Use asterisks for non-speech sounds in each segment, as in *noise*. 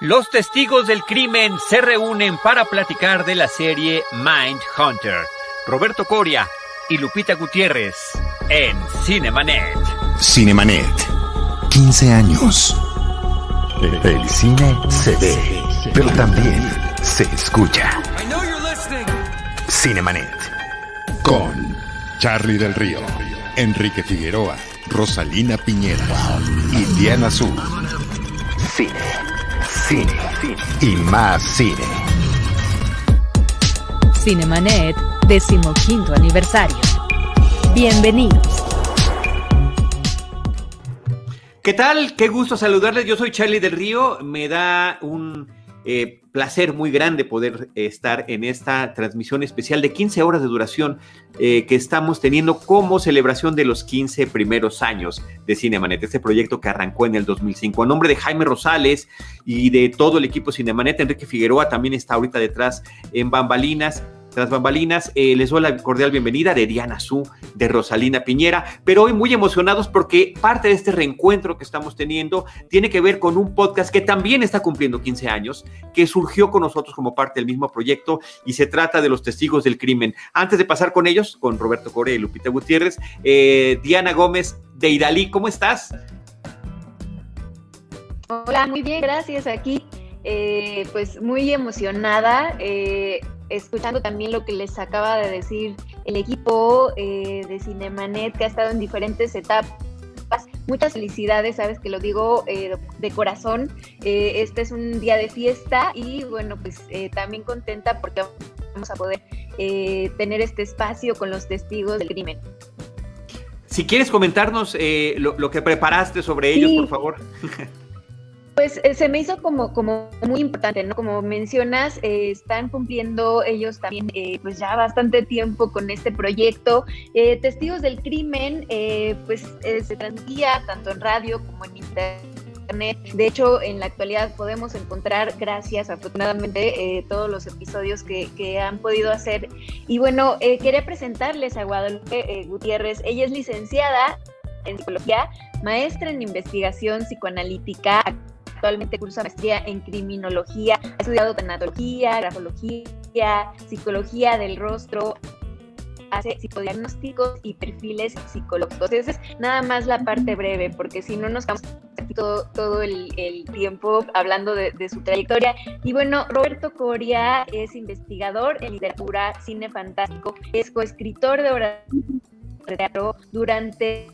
Los testigos del crimen se reúnen para platicar de la serie Mind Hunter. Roberto Coria y Lupita Gutiérrez en Cinemanet. Cinemanet. 15 años. El cine se ve, pero también se escucha. Cinemanet. Con Charlie del Río, Enrique Figueroa, Rosalina Piñera y Diana. Cine cine, y más cine. Cinemanet, decimoquinto aniversario. Bienvenidos. ¿Qué tal? Qué gusto saludarles. Yo soy Charlie del Río. Me da un eh, placer muy grande poder eh, estar en esta transmisión especial de 15 horas de duración eh, que estamos teniendo como celebración de los 15 primeros años de Cinemanet, este proyecto que arrancó en el 2005. A nombre de Jaime Rosales y de todo el equipo Cinemanet, Enrique Figueroa también está ahorita detrás en Bambalinas tras bambalinas, eh, les doy la cordial bienvenida de Diana Su, de Rosalina Piñera, pero hoy muy emocionados porque parte de este reencuentro que estamos teniendo tiene que ver con un podcast que también está cumpliendo 15 años, que surgió con nosotros como parte del mismo proyecto y se trata de los testigos del crimen. Antes de pasar con ellos, con Roberto Correa y Lupita Gutiérrez, eh, Diana Gómez de Idalí, ¿cómo estás? Hola, muy bien, gracias. Aquí, eh, pues muy emocionada escuchando también lo que les acaba de decir el equipo eh, de Cinemanet, que ha estado en diferentes etapas. Muchas felicidades, sabes que lo digo eh, de corazón. Eh, este es un día de fiesta y bueno, pues también contenta porque vamos a poder tener este espacio con los testigos del crimen. Si quieres comentarnos lo, que preparaste sobre ellos, por favor. *laughs* Pues eh, se me hizo como, como muy importante, ¿no? Como mencionas, eh, están cumpliendo ellos también eh, pues ya bastante tiempo con este proyecto. Testigos del crimen, pues se transmitía tanto en radio como en internet. De hecho, en la actualidad podemos encontrar, gracias afortunadamente, todos los episodios que, que, han podido hacer. Y bueno, quería presentarles a Guadalupe Gutiérrez. Ella es licenciada en psicología, maestra en investigación psicoanalítica, Actualmente cursa maestría en criminología, ha estudiado tanatología, grafología, psicología del rostro, hace psicodiagnósticos y perfiles psicológicos. Esa es nada más la parte breve, porque si no nos quedamos todo, todo el, tiempo hablando de, su trayectoria. Y bueno, Roberto Coria es investigador en literatura, cine fantástico, es coescritor de obras de teatro durante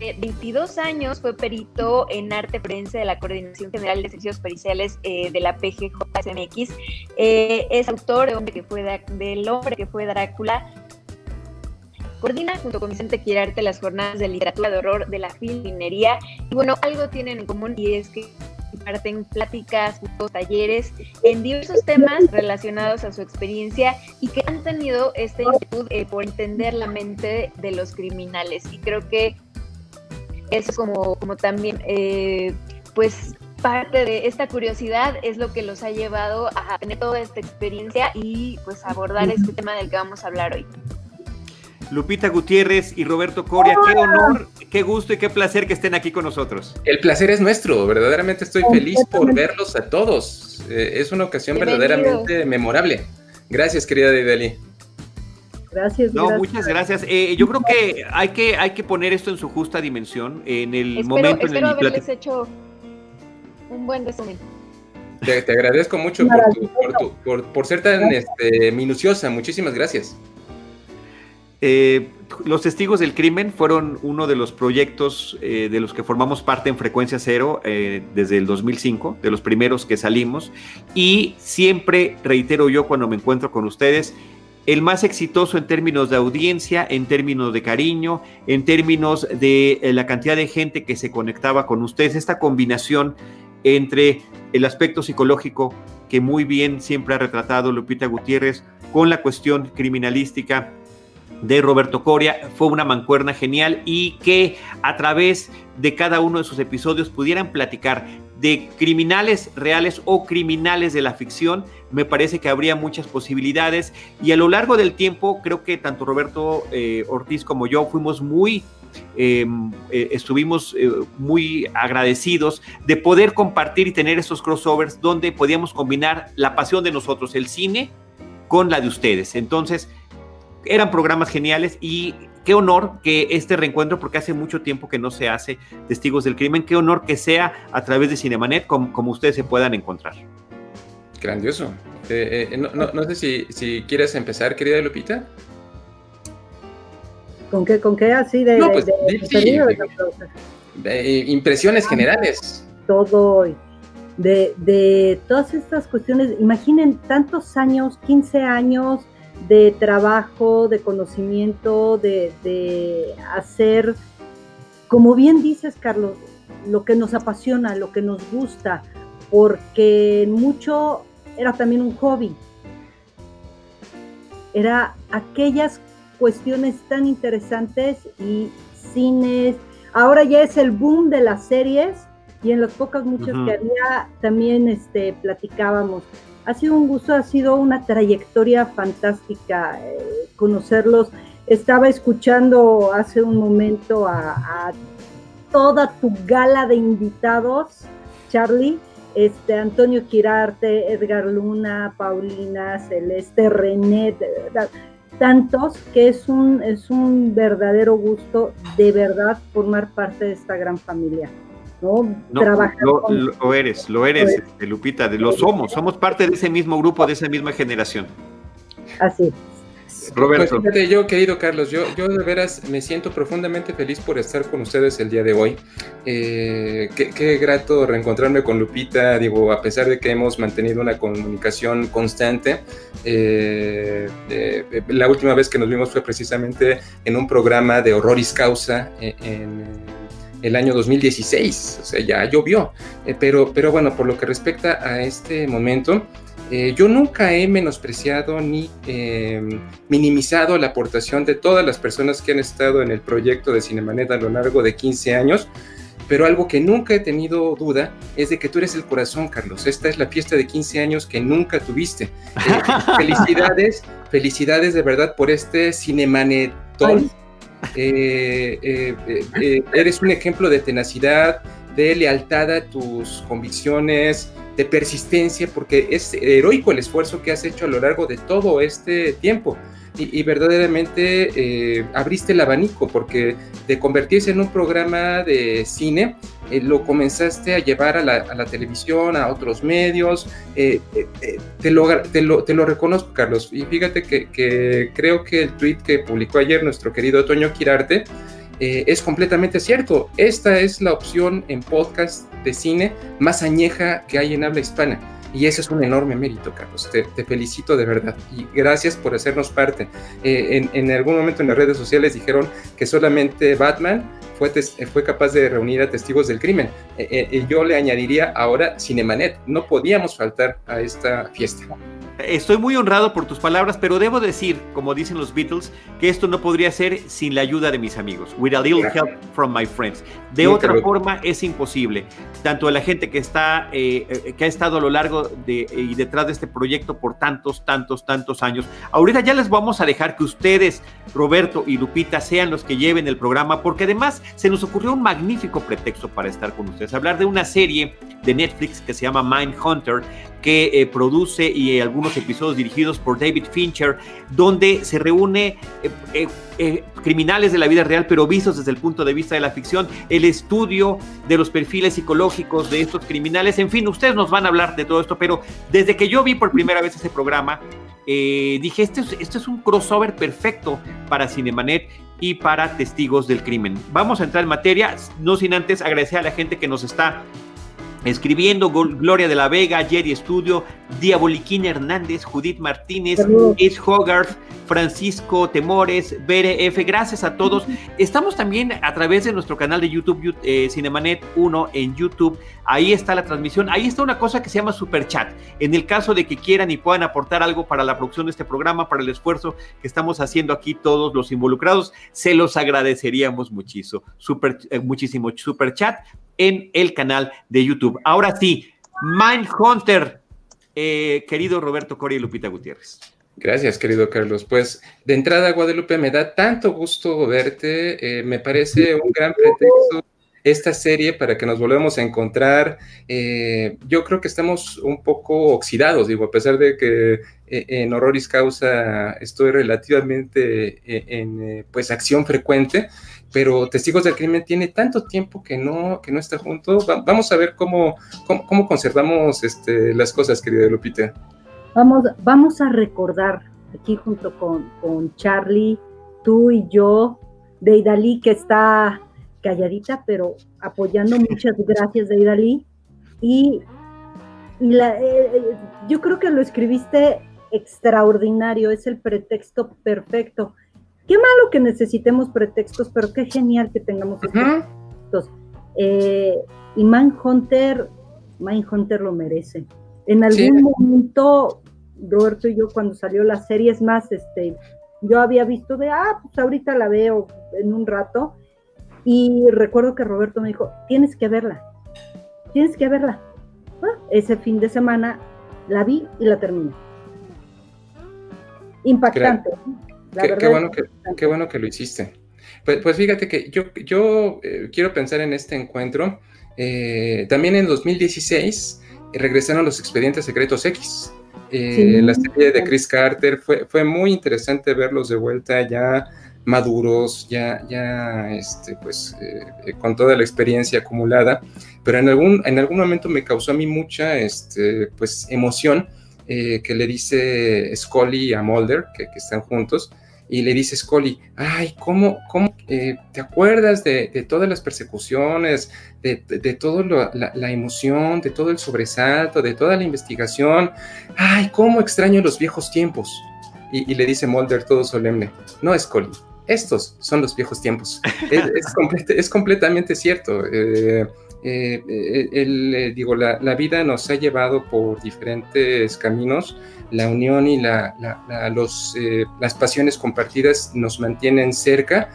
22 años fue perito en arte forense de la Coordinación General de Servicios Periciales eh, de la PGJSMX. Eh, es autor de hombre que fue del hombre que fue Drácula. Coordina junto con Vicente Quirarte las jornadas de literatura de horror de la filminería. Y bueno, algo tienen en común y es que imparten pláticas, talleres en diversos temas relacionados a su experiencia y que han tenido esta inquietud eh, por entender la mente de los criminales. Y creo que eso como, como también, eh, pues parte de esta curiosidad es lo que los ha llevado a tener toda esta experiencia y pues abordar este tema del que vamos a hablar hoy. Lupita Gutiérrez y Roberto Coria, qué honor, qué gusto y qué placer que estén aquí con nosotros. El placer es nuestro, verdaderamente estoy feliz por verlos a todos. Eh, es una ocasión verdaderamente memorable. Gracias, querida Dideli. Gracias. No, muchas gracias. Eh, yo creo que hay que hay que poner esto en su justa dimensión en el momento en el que haberles hecho un buen resumen. Te, agradezco mucho por, por, ser tan este, minuciosa. Muchísimas gracias. Eh, los Testigos del Crimen fueron uno de los proyectos eh, de los que formamos parte en Frecuencia Cero desde el 2005, de los primeros que salimos. Y siempre reitero yo cuando me encuentro con ustedes, el más exitoso en términos de audiencia, en términos de cariño, en términos de eh, la cantidad de gente que se conectaba con ustedes, esta combinación entre el aspecto psicológico que muy bien siempre ha retratado Lupita Gutiérrez con la cuestión criminalística de Roberto Coria fue una mancuerna genial y que a través de cada uno de sus episodios pudieran platicar de criminales reales o criminales de la ficción, me parece que habría muchas posibilidades y a lo largo del tiempo creo que tanto Roberto eh, Ortiz como yo fuimos muy em, eh, estuvimos eh, muy agradecidos de poder compartir y tener esos crossovers donde podíamos combinar la pasión de nosotros, el cine, con la de ustedes. Entonces, eran programas geniales y qué honor que este reencuentro, porque hace mucho tiempo que no se hace Testigos del Crimen, qué honor que sea a través de Cinemanet como, como ustedes se puedan encontrar. Grandioso. Eh, eh, no, sé si, si, quieres empezar, querida Lupita. ¿Con qué, con qué así de, pues, impresiones generales? Todo, de, de todas estas cuestiones, imaginen tantos años, 15 años, de trabajo, de conocimiento, de, hacer, como bien dices, Carlos, lo que nos apasiona, lo que nos gusta, porque mucho era también un hobby. Era aquellas cuestiones tan interesantes y cines. Ahora ya es el boom de las series y en las pocas muchas que había también este, platicábamos ha sido un gusto, ha sido una trayectoria fantástica eh, conocerlos. Estaba escuchando hace un momento a, toda tu gala de invitados, Charlie, este, Antonio Quirarte, Edgar Luna, Paulina, Celeste, René, tantos que es un, es un verdadero gusto de verdad formar parte de esta gran familia. ¿No? lo, eres, lo eres, este, Lupita, de lo somos, somos parte de ese mismo grupo, de esa misma generación. Así. Roberto. Pues, yo, querido Carlos, yo, yo de veras me siento profundamente feliz por estar con ustedes el día de hoy. Eh, qué, grato reencontrarme con Lupita, digo, a pesar de que hemos mantenido una comunicación constante. Eh, eh, la última vez que nos vimos fue precisamente en un programa de Horroris Causa en el año 2016, o sea, ya llovió. Eh, pero, pero bueno, por lo que respecta a este momento, eh, yo nunca he menospreciado ni em, minimizado la aportación de todas las personas que han estado en el proyecto de Cinemanet a lo largo de 15 años, pero algo que nunca he tenido duda es de que tú eres el corazón, Carlos. Esta es la fiesta de 15 años que nunca tuviste. Eh, *laughs* felicidades, felicidades de verdad por este Cinemanetón. Eh, eh, eh, eres un ejemplo de tenacidad, de lealtad a tus convicciones, de persistencia, porque es heroico el esfuerzo que has hecho a lo largo de todo este tiempo. Y, verdaderamente abriste el abanico, porque de convertirse en un programa de cine, eh, lo comenzaste a llevar a la, televisión, a otros medios. Eh, eh, te, lo, te, lo, reconozco, Carlos. Y fíjate que, creo que el tweet que publicó ayer nuestro querido Toño Quirarte es completamente cierto. Esta es la opción en podcast de cine más añeja que hay en habla hispana. Y eso es un enorme mérito, Carlos. Te, felicito de verdad. Y gracias por hacernos parte. en, en, algún momento en las redes sociales dijeron que solamente Batman fue, fue capaz de reunir a testigos del crimen. Eh, eh, eh, yo le añadiría ahora Cinemanet. No podíamos faltar a esta fiesta. Estoy muy honrado por tus palabras, pero debo decir, como dicen los Beatles, que esto no podría ser sin la ayuda de mis amigos. With a little help from my friends. De otra forma es imposible. Tanto la gente que está, eh, eh, que ha estado a lo largo de y detrás de este proyecto por tantos, tantos, tantos años. Ahorita ya les vamos a dejar que ustedes, Roberto y Lupita, sean los que lleven el programa, porque además se nos ocurrió un magnífico pretexto para estar con ustedes. Hablar de una serie de Netflix que se llama Mind Hunter, que eh, produce y algunos episodios dirigidos por David Fincher, donde se reúne eh, eh, criminales de la vida real, pero vistos desde el punto de vista de la ficción, el estudio de los perfiles psicológicos de estos criminales, en fin, ustedes nos van a hablar de todo esto, pero desde que yo vi por primera vez ese programa, dije, este es, este es un crossover perfecto para Cinemanet y para testigos del crimen. Vamos a entrar en materia, no sin antes agradecer a la gente que nos está escribiendo Gloria de la Vega, Jerry Studio, Diaboliquín Hernández, Judith Martínez, Ace Hogarth, Francisco Temores, BRF, gracias a todos. Estamos también a través de nuestro canal de YouTube, eh, Cinemanet 1 en YouTube. Ahí está la transmisión. Ahí está una cosa que se llama Super Chat. En el caso de que quieran y puedan aportar algo para la producción de este programa, para el esfuerzo que estamos haciendo aquí todos los involucrados, se los agradeceríamos muchísimo. Super, eh, muchísimo Super Chat en el canal de YouTube. Ahora sí, Mindhunter, eh, querido Roberto Coria y Lupita Gutiérrez. Gracias, querido Carlos. Pues de entrada, Guadalupe, me da tanto gusto verte. Eh, me parece un gran pretexto esta serie para que nos volvamos a encontrar. Eh, yo creo que estamos un poco oxidados, digo, a pesar de que eh, en Horroris Causa estoy relativamente en pues acción frecuente, pero Testigos del Crimen tiene tanto tiempo que no, que no está junto. vamos a ver cómo, cómo, conservamos este, las cosas, querida Lupita. Vamos, vamos a recordar aquí junto con, Charlie, tú y yo, Deidali, que está calladita, pero apoyando. Muchas gracias, Deidali. Y, y la, eh, eh, yo creo que lo escribiste extraordinario, es el pretexto perfecto. Qué malo que necesitemos pretextos, pero qué genial que tengamos pretextos. Eh, y Manhunter, Manhunter lo merece. En algún momento, Roberto y yo, cuando salió la serie, es más, este, yo había visto de, ah, pues ahorita la veo en un rato, y recuerdo que Roberto me dijo, tienes que verla, tienes que verla. Ah, ese fin de semana la vi y la terminé. Impactante. Qué, bueno que, qué bueno que lo hiciste. Pues, pues fíjate que yo, yo eh, quiero pensar en este encuentro. Eh, también en 2016 regresaron los expedientes secretos X. Eh, la serie de Chris Carter fue, fue muy interesante verlos de vuelta ya maduros, ya, ya este, pues, eh, con toda la experiencia acumulada, pero en algún, en algún momento me causó a mí mucha este, pues, emoción eh, que le dice Scully a Mulder, que, que están juntos, y le dice Scully, ay, ¿cómo, cómo eh, te acuerdas de, todas las persecuciones, de, de, toda la, emoción, de todo el sobresalto, de toda la investigación? Ay, ¿cómo extraño los viejos tiempos? Y, le dice Mulder todo solemne, no, Scully, estos son los viejos tiempos. es, es, *laughs* completamente cierto. Eh, eh, digo, la, vida nos ha llevado por diferentes caminos la unión y la, los, eh, las pasiones compartidas nos mantienen cerca.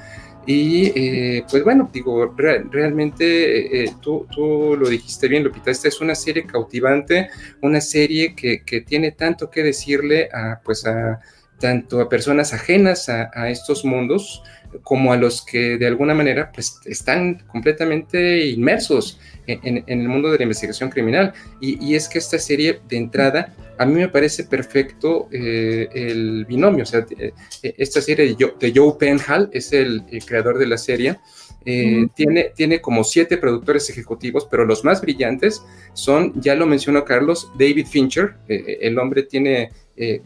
Y eh, pues bueno, digo, realmente eh, tú, tú, lo dijiste bien, Lupita, esta es una serie cautivante, una serie que, que tiene tanto que decirle a, pues a, tanto a personas ajenas a, estos mundos como a los que de alguna manera pues están completamente inmersos en, el mundo de la investigación criminal. Y, es que esta serie de entrada, a mí me parece perfecto eh, el binomio. O sea, eh, esta serie de Joe, de Joe Penhall es el, creador de la serie. Eh, tiene, tiene como siete productores ejecutivos, pero los más brillantes son, ya lo mencionó Carlos, David Fincher. el hombre tiene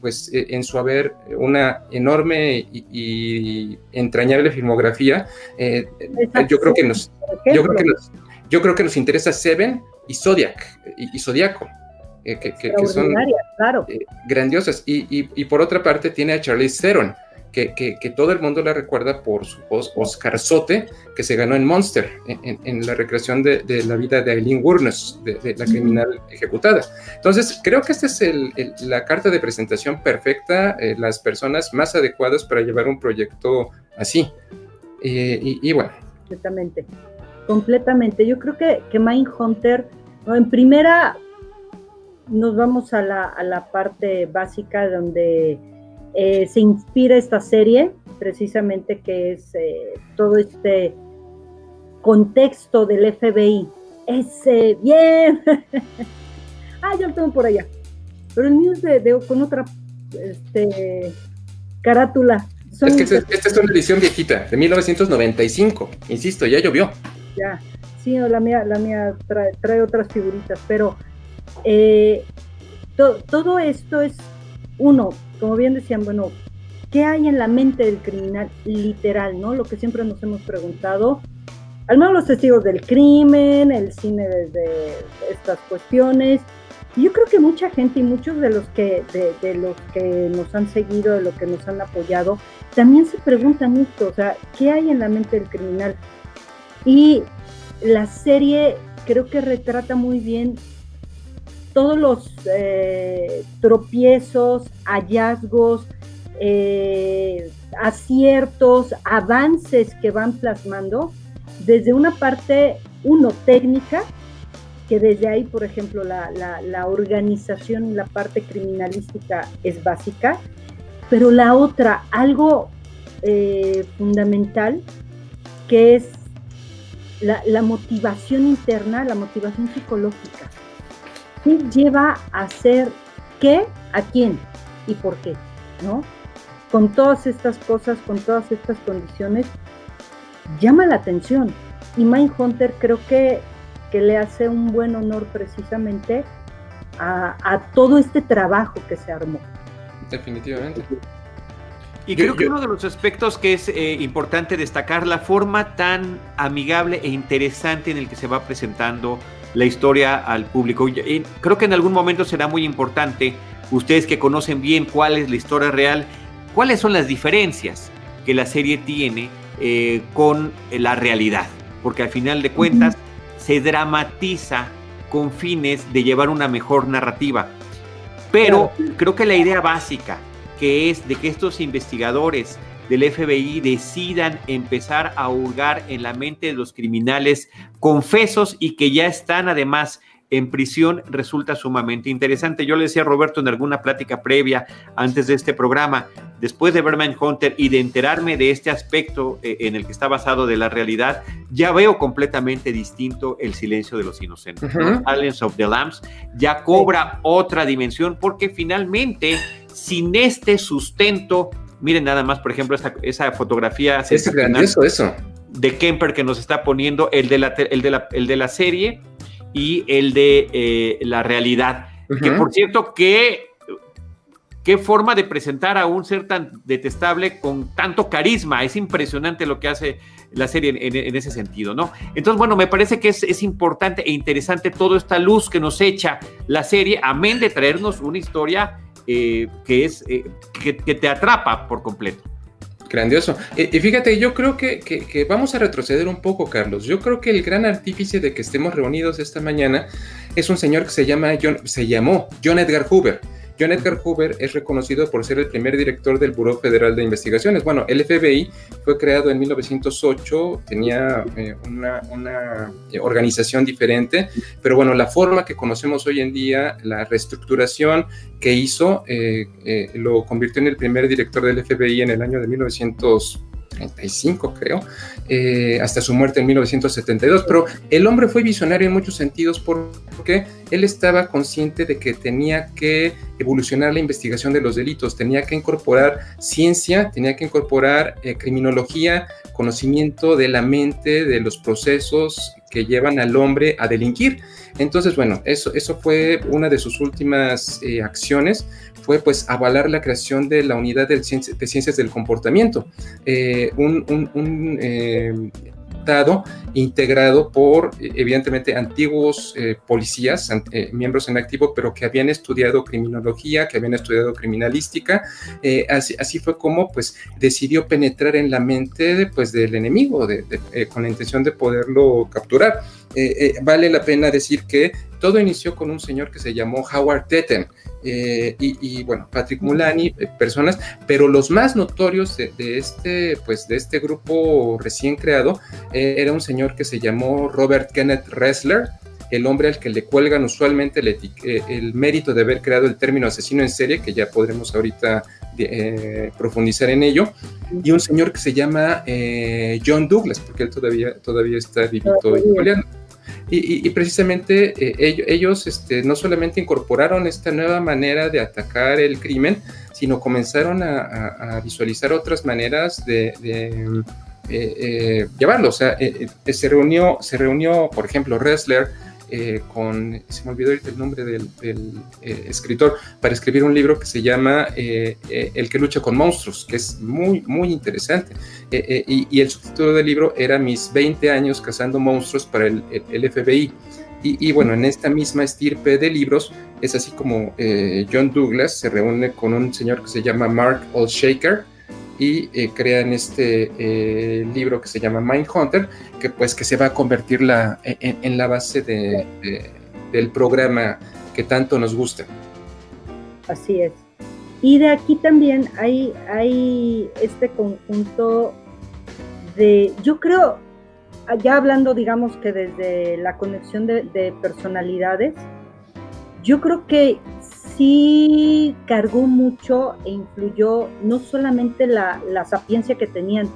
pues en su haber una enorme y, entrañable filmografía. yo creo que nos, yo creo que nos, yo creo que nos interesa Seven y Zodiac, y, Zodiaco, eh, que, son eh, grandiosas. Y, por otra parte tiene a Charlize Theron, que, todo el mundo la recuerda por su voz Oscar Sote, que se ganó en Monster, en, la recreación de, la vida de Eileen Wuornos, de, la criminal ejecutada. Entonces, creo que esta es la carta de presentación perfecta, eh, las personas más adecuadas para llevar un proyecto así. y, y bueno. Exactamente completamente. Yo creo que, que Mindhunter, ¿no? en primera, nos vamos a la, a la parte básica donde eh, se inspira esta serie, precisamente que es eh, todo este contexto del FBI. Ese, bien. *laughs* ah, ya lo tengo por allá. Pero el mío es de, con otra este, carátula. es que esta es una edición viejita, de 1995. Insisto, ya llovió ya. Sí, la mía, la mía trae, otras figuritas, pero eh, todo esto es, uno, como bien decían, bueno, ¿qué hay en la mente del criminal literal, no? Lo que siempre nos hemos preguntado, al menos los testigos del crimen, el cine desde estas cuestiones, yo creo que mucha gente y muchos de los que, de, los que nos han seguido, de los que nos han apoyado, también se preguntan esto, o sea, ¿qué hay en la mente del criminal? Y la serie creo que retrata muy bien todos los eh, tropiezos, hallazgos, eh, aciertos, avances que van plasmando desde una parte, uno, técnica, que desde ahí, por ejemplo, la, la, organización la parte criminalística es básica, pero la otra, algo eh, fundamental, que es la, motivación interna, la motivación psicológica. ¿Qué lleva a hacer qué, a quién y por qué? ¿No? Con todas estas cosas, con todas estas condiciones, llama la atención. Y Mindhunter creo que que le hace un buen honor precisamente a, todo este trabajo que se armó. Definitivamente. Y creo que uno de los aspectos que es eh, importante destacar, la forma tan amigable e interesante en el que se va presentando la historia al público. creo que en algún momento será muy importante, ustedes que conocen bien cuál es la historia real, cuáles son las diferencias que la serie tiene eh, con la realidad. Porque al final de cuentas, se dramatiza con fines de llevar una mejor narrativa. Pero creo que la idea básica, que es de que estos investigadores del FBI decidan empezar a hurgar en la mente de los criminales confesos y que ya están además en prisión resulta sumamente interesante. Yo le decía a Roberto en alguna plática previa antes de este programa, después de ver Hunter y de enterarme de este aspecto eh, en el que está basado de la realidad, ya veo completamente distinto el silencio de los inocentes. Silence of the Lambs ya cobra otra dimensión porque finalmente sin este sustento, miren nada más, por ejemplo, esa fotografía es grandioso eso. de Kemper que nos está poniendo, el de la, el de la, el de la serie y el de eh, la realidad. Que por cierto, qué, qué forma de presentar a un ser tan detestable con tanto carisma. Es impresionante lo que hace la serie en, ese sentido, ¿no? Entonces, bueno, me parece que es, importante e interesante toda esta luz que nos echa la serie, amén de traernos una historia eh, que es eh, que te atrapa por completo. Grandioso. Y, fíjate, yo creo que, que, vamos a retroceder un poco, Carlos. Yo creo que el gran artífice de que estemos reunidos esta mañana es un señor que se llama John, se llamó John Edgar Hoover. John Edgar Hoover es reconocido por ser el primer director del Buró Federal de Investigaciones. Bueno, el FBI fue creado en 1908, tenía eh, una, eh, organización diferente, pero bueno, la forma que conocemos hoy en día, la reestructuración que hizo, eh, lo convirtió en el primer director del FBI en el año de 1900. 35, creo, eh, hasta su muerte en 1972. Pero el hombre fue visionario en muchos sentidos porque él estaba consciente de que tenía que evolucionar la investigación de los delitos, tenía que incorporar ciencia, tenía que incorporar eh, criminología, conocimiento de la mente, de los procesos que llevan al hombre a delinquir. Entonces, bueno, eso, eso fue una de sus últimas eh, acciones, fue pues avalar la creación de la unidad de, ciencias del comportamiento, eh, un, un, eh, dado integrado por evidentemente antiguos policías, miembros en activo, pero que habían estudiado criminología, que habían estudiado criminalística. Así, así, fue como pues decidió penetrar en la mente pues, del enemigo con la intención de poderlo capturar. Eh, eh, vale la pena decir que todo inició con un señor que se llamó Howard Tetten eh, y, bueno, Patrick Mulani, personas, pero los más notorios de, este, pues, de este grupo recién creado era un señor que se llamó Robert Kenneth Ressler, el hombre al que le cuelgan usualmente el, mérito de haber creado el término asesino en serie, que ya podremos ahorita profundizar en ello, y un señor que se llama John Douglas, porque él todavía, todavía está vivito y y, precisamente eh, ellos, este, no solamente incorporaron esta nueva manera de atacar el crimen, sino comenzaron a, visualizar otras maneras de, eh, eh, llevarlo. O sea, se, reunió, se reunió, por ejemplo, Ressler eh, con, se me olvidó el nombre del, eh, escritor, para escribir un libro que se llama eh, El que lucha con monstruos, que es muy, muy interesante. Y, el subtítulo del libro era Mis 20 años cazando monstruos para el, FBI. Y, bueno, en esta misma estirpe de libros, es así como eh, John Douglas se reúne con un señor que se llama Mark Olshaker y eh, crean este eh, libro que se llama Mindhunter, que pues que se va a convertir la, en, la base de, del programa que tanto nos gusta. Así es. Y de aquí también hay, hay este conjunto de, yo creo, ya hablando, digamos que desde la conexión de, personalidades, yo creo que sí cargó mucho e influyó no solamente la, la sapiencia que tenían,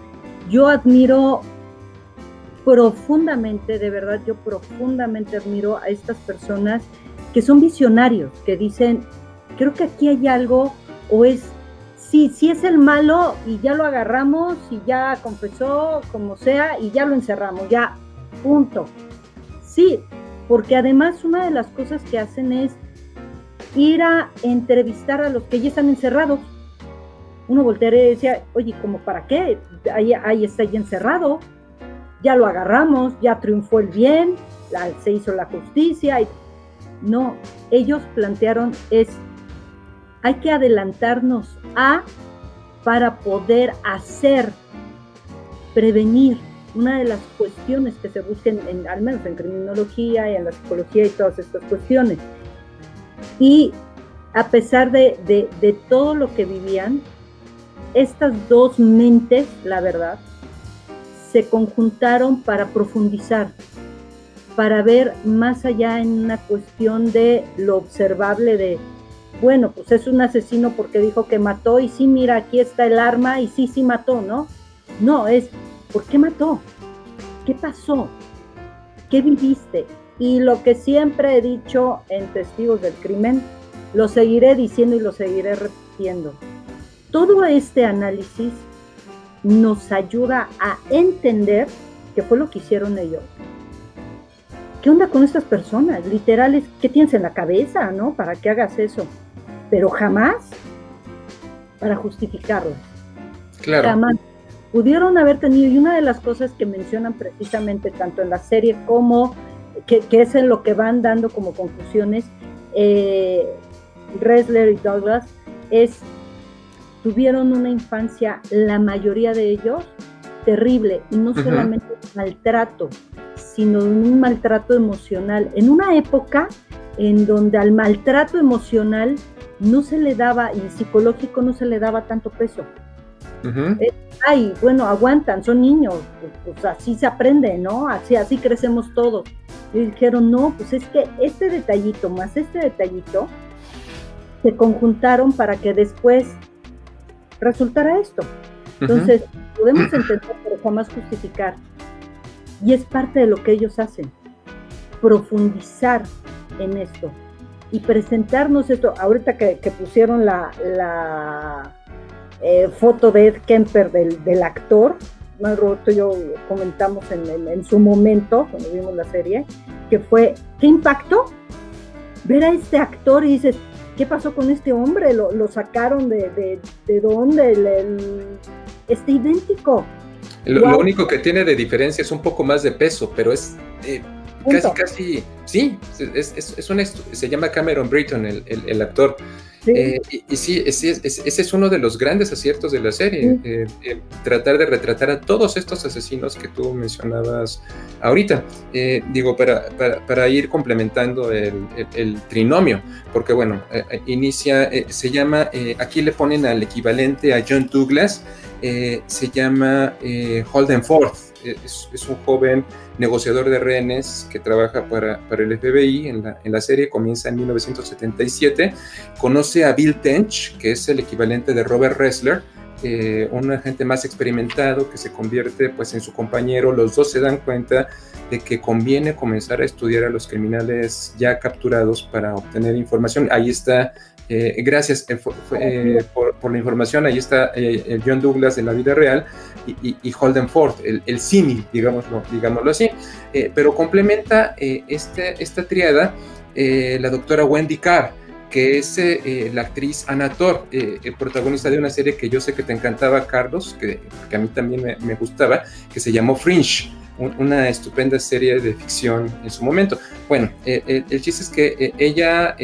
yo admiro profundamente, de verdad, yo profundamente admiro a estas personas que son visionarios, que dicen, creo que aquí hay algo, o es sí, sí es el malo y ya lo agarramos y ya confesó, como sea, y ya lo encerramos, ya, punto. Sí, porque además una de las cosas que hacen es ir a entrevistar a los que ya están encerrados. Uno voltearía y decía, oye, ¿cómo para qué? Ahí, está ya encerrado, ya lo agarramos, ya triunfó el bien, se hizo la justicia. No, ellos plantearon es hay que adelantarnos a para poder hacer, prevenir. Una de las cuestiones que se busquen, en, al menos en criminología y en la psicología y todas estas cuestiones. Y a pesar de, de todo lo que vivían, estas dos mentes, la verdad, se conjuntaron para profundizar, para ver más allá en una cuestión de lo observable de bueno, pues es un asesino porque dijo que mató y sí, mira, aquí está el arma y sí, sí mató, ¿no? No, es, ¿por qué mató? ¿Qué pasó? ¿Qué viviste? Y lo que siempre he dicho en Testigos del Crimen, lo seguiré diciendo y lo seguiré repitiendo. Todo este análisis nos ayuda a entender qué fue lo que hicieron ellos. ¿Qué onda con estas personas? Literales, ¿qué tienes en la cabeza, no? Para que hagas eso pero jamás para justificarlas. Claro. Jamás. Pudieron haber tenido, y una de las cosas que mencionan precisamente tanto en la serie como que, es en lo que van dando como conclusiones, eh, Resler y Douglas, es tuvieron una infancia, la mayoría de ellos, terrible, y no solamente maltrato, sino un maltrato emocional. En una época en donde al maltrato emocional no se le daba, y psicológico no se le daba tanto peso. ay, bueno, aguantan, son niños, pues, pues, así se aprende, ¿no? Así, así crecemos todos. Y dijeron, no, pues es que este detallito más este detallito se conjuntaron para que después resultara esto. Entonces, podemos entender, pero jamás justificar. Y es parte de lo que ellos hacen, profundizar en esto y presentarnos esto. Ahorita que, pusieron la, la eh, foto de Ed Kemper del, del actor, Roberto y yo comentamos en, su momento, cuando vimos la serie, que fue, ¿qué impacto? Ver a este actor y dices, ¿qué pasó con este hombre? ¿Lo, sacaron de, de, dónde? El, está idéntico. Lo, único que tiene de diferencia es un poco más de peso, pero es eh, Casi, casi, sí, es, es, se llama Cameron Britton, el, el, actor. Eh, y, sí, ese es uno de los grandes aciertos de la serie, eh, eh, tratar de retratar a todos estos asesinos que tú mencionabas ahorita. digo, para, para, ir complementando el, el trinomio, porque bueno, inicia, se llama, aquí le ponen al equivalente a John Douglas, se llama Holden Forth. Es, un joven negociador de rehenes que trabaja para, para el FBI en la, en la, serie, comienza en 1977, conoce a Bill Tench, que es el equivalente de Robert Ressler, eh, un agente más experimentado que se convierte pues en su compañero, los dos se dan cuenta de que conviene comenzar a estudiar a los criminales ya capturados para obtener información. Ahí está eh, gracias eh, eh, por, la información. Ahí está John Douglas de la vida real y, Holden Ford, el, el símil, digámoslo, digámoslo así. pero complementa este, esta triada la doctora Wendy Carr, que es la actriz Anator, el protagonista de una serie que yo sé que te encantaba, Carlos, que, que a mí también me, me, gustaba, que se llamó Fringe. Una estupenda serie de ficción en su momento. Bueno, el chiste es que ella,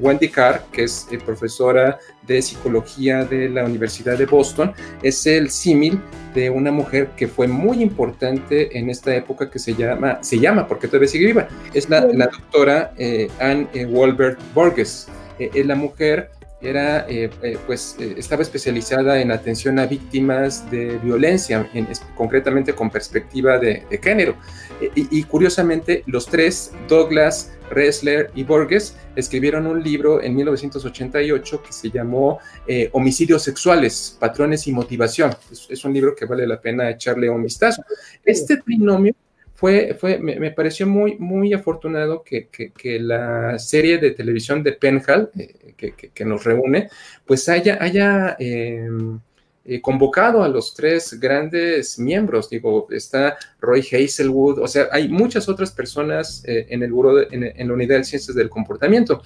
Wendy Carr, que es profesora de psicología de la Universidad de Boston, es el símil de una mujer que fue muy importante en esta época que se llama, se llama porque todavía sigue viva, es la, doctora Anne Walbert Borges. es la mujer era, eh, eh, pues, eh, estaba especializada en atención a víctimas de violencia, concretamente con perspectiva de, género. Y, curiosamente, los tres, Douglas, Ressler y Borges, escribieron un libro en 1988 que se llamó Homicidios Sexuales, Patrones y Motivación. Es, es, un libro que vale la pena echarle un vistazo. Este trinomio fue, fue, me, pareció muy, muy afortunado que, que, la serie de televisión de Penhal, eh, que, que, nos reúne, pues haya, haya em, eh, convocado a los tres grandes miembros. Digo, está Roy Hazelwood, o sea, hay muchas otras personas eh, en, el en, en, la unidad de ciencias del comportamiento.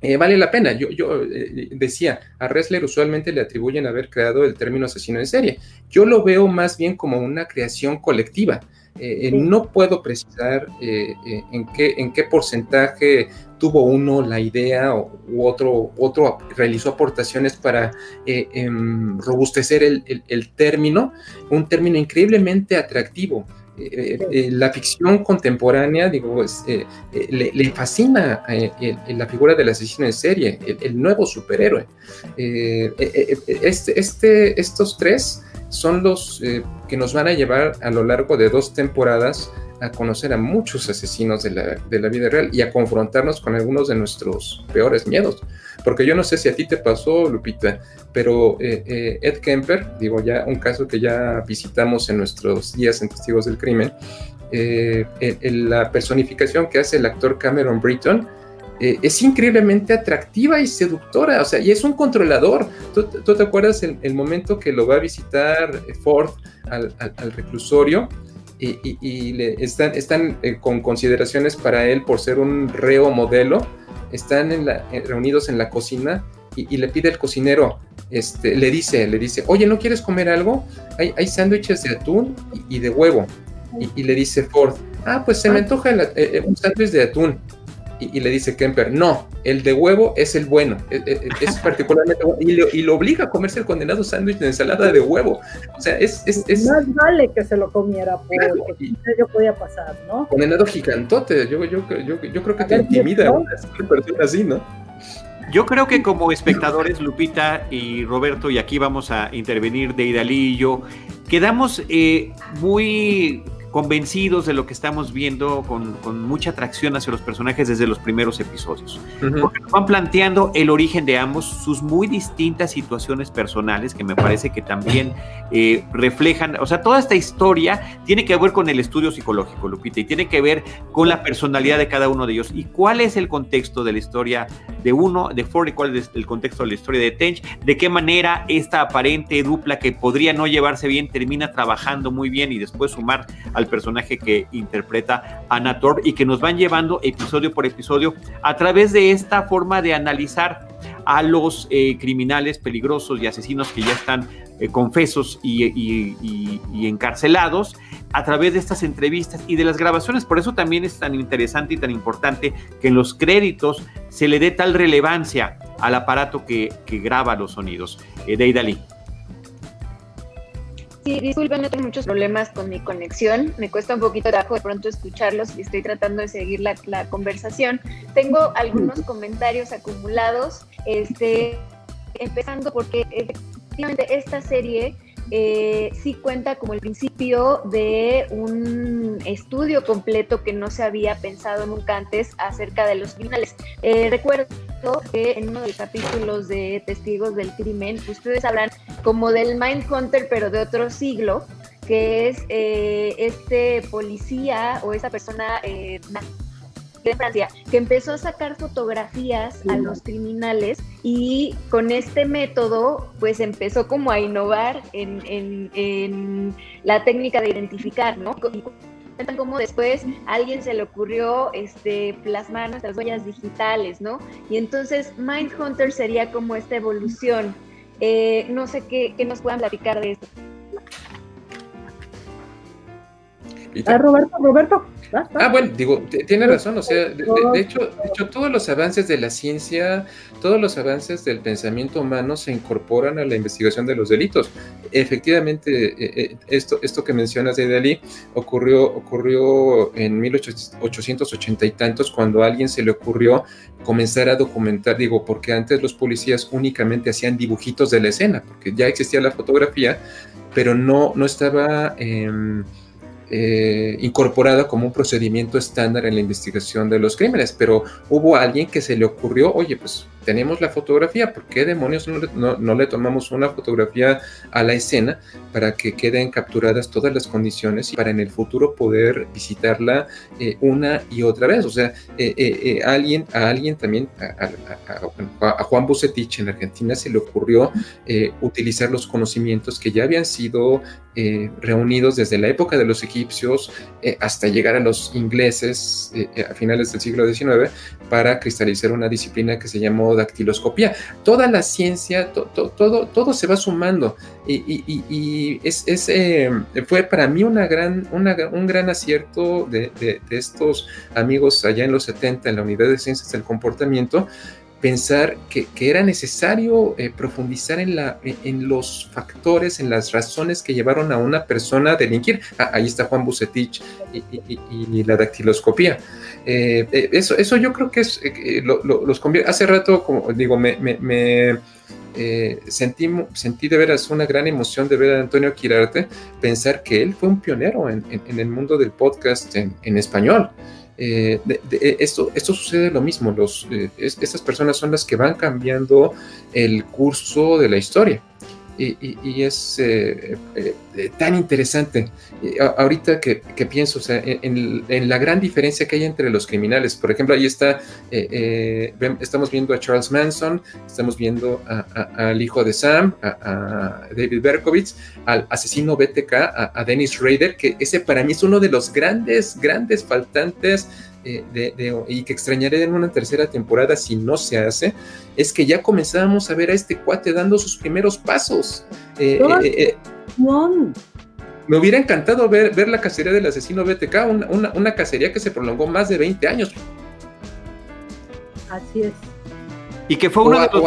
Eh, vale la pena. Yo, yo eh, decía, a Ressler usualmente le atribuyen haber creado el término asesino en serie. Yo lo veo más bien como una creación colectiva. Eh, no puedo precisar en, qué, en qué porcentaje tuvo uno la idea o, u otro, otro realizó aportaciones para em, robustecer el, el, término, un término increíblemente atractivo. Eh, eh, la ficción contemporánea, digo, pues, eh, le, fascina la figura del asesino en serie, el, nuevo superhéroe. Este, este, estos tres son los que nos van a llevar a lo largo de dos temporadas a conocer a muchos asesinos de la, vida real y a confrontarnos con algunos de nuestros peores miedos. Porque yo no sé si a ti te pasó, Lupita, pero eh, eh, Ed Kemper, digo ya un caso que ya visitamos en nuestros días en Testigos del Crimen, eh, la personificación que hace el actor Cameron Britton, es increíblemente atractiva y seductora, o sea, y es un controlador. ¿Tú, te acuerdas el, el, momento que lo va a visitar Ford al, al reclusorio? Y, le están, están eh, con consideraciones para él por ser un reo modelo, están en la, eh, reunidos en la cocina y, le pide al cocinero, este, le dice, le dice, oye, ¿no quieres comer algo? Hay, hay sándwiches de atún y, de huevo. Y, le dice Ford, ah, pues se me ah. antoja eh, un sándwich de atún y, le dice Kemper, no, el de huevo es el bueno, es, e, e, es *laughs* particularmente bueno, y, lo, obliga a comerse el condenado sándwich de ensalada de huevo. O sea, es... es, Más vale que se lo comiera, porque yo podía pasar, ¿no? Condenado gigantote, yo, yo, yo, yo creo que te intimida una persona así, ¿no? Yo creo que como espectadores, Lupita y Roberto, y aquí vamos a intervenir de Idalí y yo, quedamos eh, muy convencidos de lo que estamos viendo con, mucha atracción hacia los personajes desde los primeros episodios. Porque nos van planteando el origen de ambos, sus muy distintas situaciones personales, que me parece que también eh, reflejan, o sea, toda esta historia tiene que ver con el estudio psicológico, Lupita, y tiene que ver con la personalidad de cada uno de ellos. ¿Y cuál es el contexto de la historia de uno, de Ford, y cuál es el contexto de la historia de Tench? ¿De qué manera esta aparente dupla que podría no llevarse bien termina trabajando muy bien y después sumar al personaje que interpreta Anna y que nos van llevando episodio por episodio a través de esta forma de analizar a los eh, criminales peligrosos y asesinos que ya están eh, confesos y, encarcelados a través de estas entrevistas y de las grabaciones. Por eso también es tan interesante y tan importante que en los créditos se le dé tal relevancia al aparato que, graba los sonidos. Eh, Deidali. Sí, disculpen, tengo muchos problemas con mi conexión. Me cuesta un poquito trabajo de pronto escucharlos y estoy tratando de seguir la, conversación. Tengo algunos comentarios acumulados, este, empezando porque efectivamente esta serie eh, sí cuenta como el principio de un estudio completo que no se había pensado nunca antes acerca de los criminales. Eh, recuerdo que en uno de los capítulos de Testigos del Crimen, ustedes hablan como del Mindhunter, pero de otro siglo, que es eh, este policía o esa persona de Francia, que empezó a sacar fotografías a los criminales y con este método pues empezó como a innovar en, en, la técnica de identificar, ¿no? Y como después a alguien se le ocurrió este, plasmar nuestras huellas digitales, ¿no? Y entonces Mindhunter sería como esta evolución. Eh, no sé qué, qué, nos puedan platicar de eso. Ah, Roberto, Roberto. Ah, bueno, digo, tiene razón, o sea, de, hecho, de hecho, todos los avances de la ciencia, todos los avances del pensamiento humano se incorporan a la investigación de los delitos. Efectivamente, eh, eh, esto, esto que mencionas de Dalí ocurrió, ocurrió en 1880 y tantos, cuando a alguien se le ocurrió comenzar a documentar, digo, porque antes los policías únicamente hacían dibujitos de la escena, porque ya existía la fotografía, pero no, no estaba... Eh, eh, incorporada como un procedimiento estándar en la investigación de los crímenes, pero hubo alguien que se le ocurrió, oye, pues tenemos la fotografía, ¿por qué demonios no, le tomamos una fotografía a la escena para que queden capturadas todas las condiciones y para en el futuro poder visitarla eh, una y otra vez? O sea, eh, alguien, a alguien también, a, Juan Bucetich en Argentina se le ocurrió utilizar los conocimientos que ya habían sido reunidos desde la época de los egipcios hasta llegar a los ingleses a finales del siglo XIX para cristalizar una disciplina que se llamó dactiloscopía. Toda la ciencia, todo, todo se va sumando y, es, eh, fue para mí una gran, un gran acierto de, estos amigos allá en los 70 en la Unidad de Ciencias del Comportamiento pensar que, era necesario eh, profundizar en, la, en los factores, en las razones que llevaron a una persona a delinquir. Ah, ahí está Juan Bucetich y, la dactiloscopía. Eh, eso, eso yo creo que es, los convierte. Hace rato, como digo, me, sentí, sentí de veras una gran emoción de ver a Antonio Quirarte, pensar que él fue un pionero en, en, el mundo del podcast en español. Eh, eh, esto, esto sucede lo mismo, los, eh, estas personas son las que van cambiando el curso de la historia y, es eh, eh, eh, tan interesante. ahorita que, pienso, sea, en, la gran diferencia que hay entre los criminales, por ejemplo, ahí está, estamos viendo a Charles Manson, estamos viendo al hijo de Sam, a, David Berkowitz, al asesino BTK, a, Dennis Rader, que ese para mí es uno de los grandes, grandes faltantes y que extrañaré en una tercera temporada si no se hace, es que ya comenzábamos a ver a este cuate dando sus primeros pasos. Eh, eh, eh, me hubiera encantado ver, ver la cacería del asesino BTK, una, cacería que se prolongó más de 20 años. Así es. Y que fue uno de los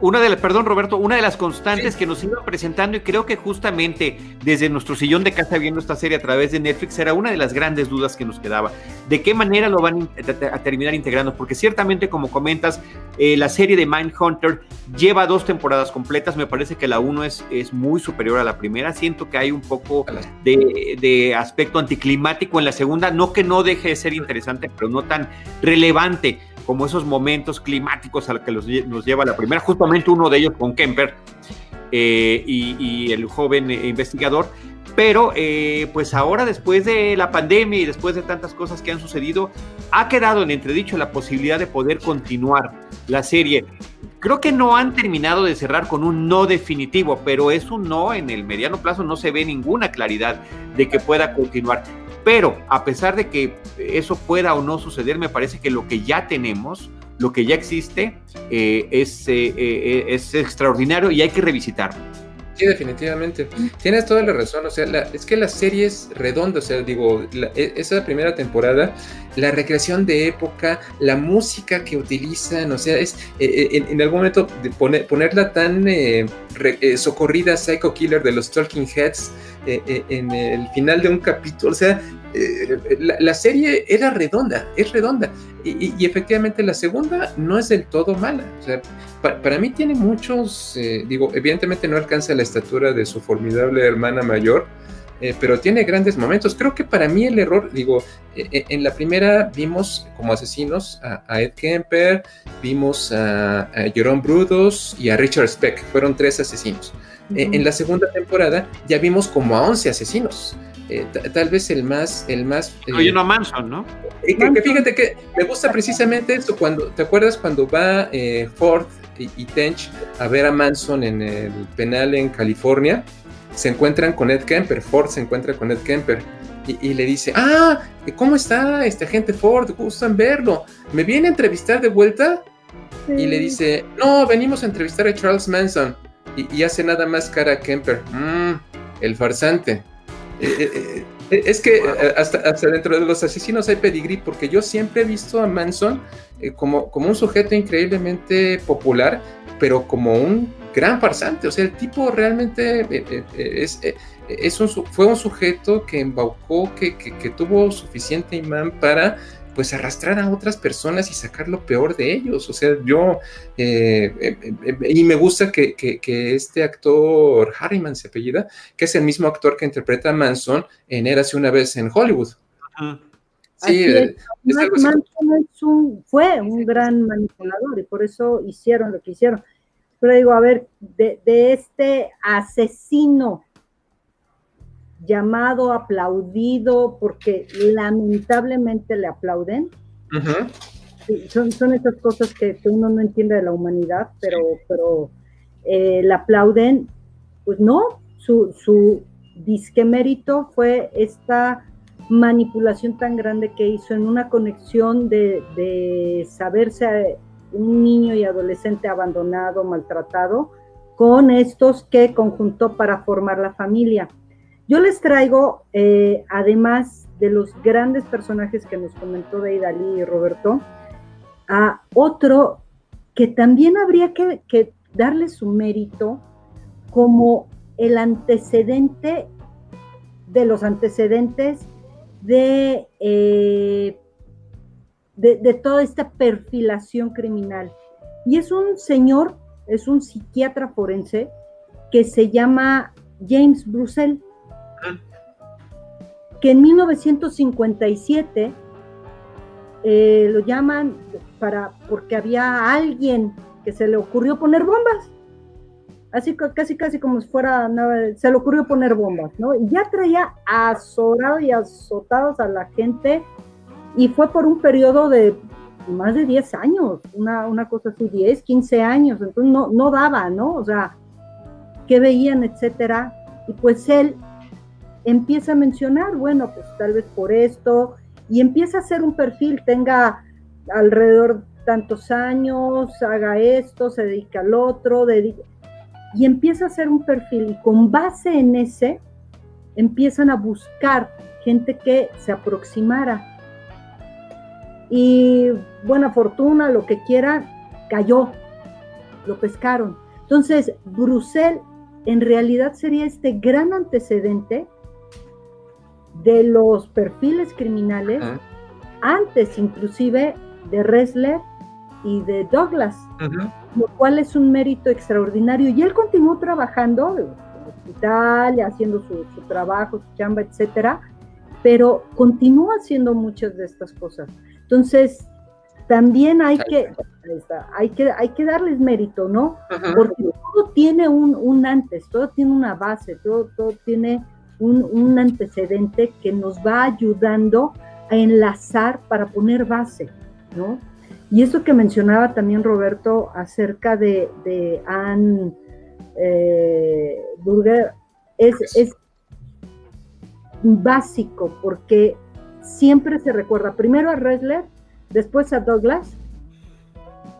una de las, perdón Roberto, una de las constantes que nos iba presentando y creo que justamente desde nuestro sillón de casa viendo esta serie a través de Netflix era una de las grandes dudas que nos quedaba. ¿De qué manera lo van a terminar integrando? Porque ciertamente, como comentas, eh, la serie de Mindhunter lleva dos temporadas completas. Me parece que la uno es, es muy superior a la primera. Siento que hay un poco de, de aspecto anticlimático en la segunda. No que no deje de ser interesante, pero no tan relevante como esos momentos climáticos a los que nos lleva la primera, justamente uno de ellos con Kemper eh, y, el joven investigador. Pero eh, pues ahora después de la pandemia y después de tantas cosas que han sucedido, ha quedado en entredicho la posibilidad de poder continuar la serie. Creo que no han terminado de cerrar con un no definitivo, pero es un no en el mediano plazo, no se ve ninguna claridad de que pueda continuar. Pero a pesar de que eso pueda o no suceder, me parece que lo que ya tenemos, lo que ya existe, eh, es, eh, eh, es extraordinario y hay que revisitarlo. Sí, definitivamente. Tienes toda la razón. O sea, es que la serie es redonda. O sea, digo, e, esa primera temporada, la recreación de época, la música que utilizan, o sea, es en, algún momento de ponerla tan socorrida Psycho Killer de los Talking Heads en el final de un capítulo. O sea, eh, la, serie era redonda, es redonda. Y, efectivamente la segunda no es del todo mala. O sea, para mí tiene muchos, eh, digo, evidentemente no alcanza la estatura de su formidable hermana mayor, eh, pero tiene grandes momentos. Creo que para mí el error, digo, en la primera vimos como asesinos a, Ed Kemper, vimos a, Jerome Brudos y a Richard Speck, fueron tres asesinos. en la segunda temporada ya vimos como a 11 asesinos. Eh, tal vez el más, el más. Hay uno Manson, ¿no? Y que, fíjate que me gusta precisamente esto cuando, ¿te acuerdas cuando va eh, Ford y, Tench a ver a Manson en el penal en California? Se encuentran con Ed Kemper, Ford se encuentra con Ed Kemper y, le dice, ah, ¿cómo está este agente Ford? Gustan verlo. ¿Me viene a entrevistar de vuelta? Y le dice, no, venimos a entrevistar a Charles Manson. Y, hace nada más cara a Kemper, mmm, el farsante. Eh, eh, es que hasta, hasta, dentro de los asesinos hay pedigrí, porque yo siempre he visto a Manson como, como un sujeto increíblemente popular, pero como un gran farsante. O sea, el tipo realmente es, es un, fue un sujeto que embaucó, que, que, que tuvo suficiente imán para pues arrastrar a otras personas y sacar lo peor de ellos. O sea, yo, eh, eh, eh, y me gusta que, este actor, Harriman se apellida, que es el mismo actor que interpreta a Manson en Érase una vez en Hollywood. Sí, Manson fue un gran manipulador y por eso hicieron lo que hicieron. Pero digo, a ver, de, de este asesino llamado, aplaudido, porque lamentablemente le aplauden. son, son esas cosas que, uno no entiende de la humanidad, pero, pero eh, le aplauden. Pues no, su, su disque mérito fue esta manipulación tan grande que hizo en una conexión de, de saberse un niño y adolescente abandonado, maltratado, con estos que conjuntó para formar la familia. Yo les traigo, eh, además de los grandes personajes que nos comentó Deidali y Roberto, a otro que también habría que, darle su mérito como el antecedente de los antecedentes de, eh, de, de, toda esta perfilación criminal. Y es un señor, es un psiquiatra forense que se llama James Brussel que en 1957 eh, lo llaman para porque había alguien que se le ocurrió poner bombas. Así casi casi como si fuera se le ocurrió poner bombas, ¿no? Y ya traía azorado y azotados a la gente y fue por un periodo de más de 10 años, una, una cosa así, 10, 15 años, entonces no, no daba, ¿no? O sea, qué veían, etcétera. Y pues él empieza a mencionar, bueno, pues tal vez por esto, y empieza a hacer un perfil, tenga alrededor tantos años, haga esto, se dedica al otro, y empieza a hacer un perfil, y con base en ese, empiezan a buscar gente que se aproximara. Y buena fortuna, lo que quiera, cayó, lo pescaron. Entonces, Brusel en realidad sería este gran antecedente de los perfiles criminales, antes inclusive de Ressler y de Douglas, lo cual es un mérito extraordinario. Y él continuó trabajando en el hospital, haciendo su, trabajo, su chamba, etcétera, pero continúa haciendo muchas de estas cosas. Entonces, también hay que, hay que, hay que darles mérito, ¿no? Porque todo tiene un, un, antes, todo tiene una base, todo, todo tiene un, antecedente que nos va ayudando a enlazar para poner base, ¿no? Y eso que mencionaba también Roberto acerca de, de Anne eh, Burger es, es básico porque siempre se recuerda primero a Ressler, después a Douglas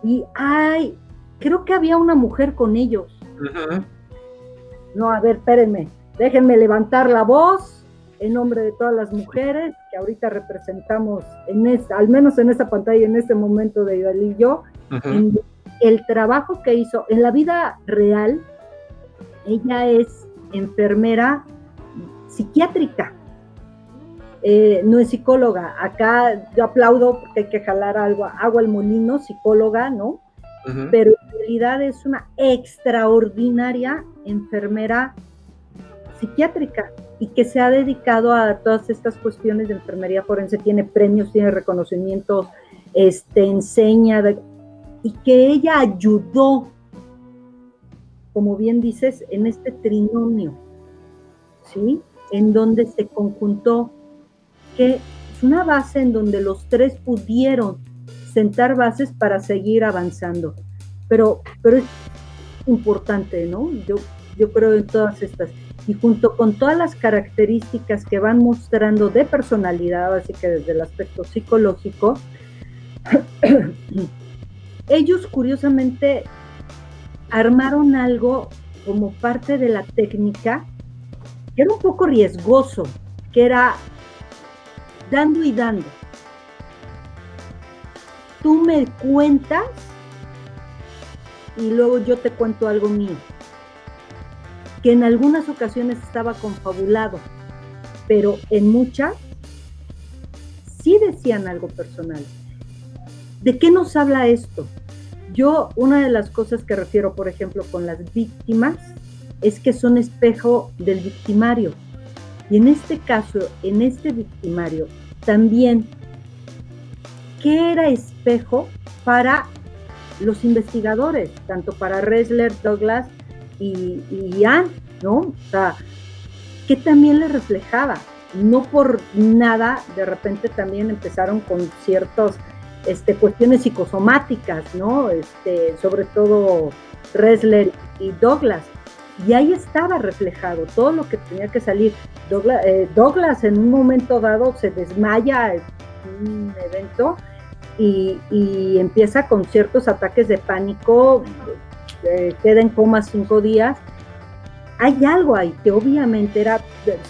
y hay, creo que había una mujer con ellos. No, a ver, espérenme, Déjenme levantar la voz en nombre de todas las mujeres que ahorita representamos, en al menos en esta pantalla, en este momento de Idalí y yo, el trabajo que hizo en la vida real. Ella es enfermera psiquiátrica, eh, no es psicóloga. Acá yo aplaudo porque hay que jalar algo, agua al molino, psicóloga, ¿no? Pero en realidad es una extraordinaria enfermera psiquiátrica y que se ha dedicado a todas estas cuestiones de enfermería forense, tiene premios, tiene reconocimientos, este, enseña, y que ella ayudó, como bien dices, en este trinomio, ¿sí? En donde se conjuntó, que es una base en donde los tres pudieron sentar bases para seguir avanzando. Pero, pero es importante, ¿no? Yo, yo creo en todas estas y junto con todas las características que van mostrando de personalidad, así que desde el aspecto psicológico, *clears throat* ellos curiosamente armaron algo como parte de la técnica que era un poco riesgoso, que era dando y dando. Tú me cuentas y luego yo te cuento algo mío, que en algunas ocasiones estaba confabulado, pero en muchas sí decían algo personal. ¿De qué nos habla esto? Yo, una de las cosas que refiero, por ejemplo, con las víctimas, es que son espejo del victimario. Y en este caso, en este victimario, también, ¿qué era espejo para los investigadores, tanto para Resler, Douglas y, Ian, ¿no? O sea, ¿qué también le reflejaba? No por nada, de repente también empezaron con ciertas este, cuestiones psicosomáticas, ¿no? Este, sobre todo Resler y Douglas. Y ahí estaba reflejado todo lo que tenía que salir. Douglas, eh, Douglas en un momento dado se desmaya en un evento y, empieza con ciertos ataques de pánico, eh, queda en coma cinco días. Hay algo ahí que obviamente era,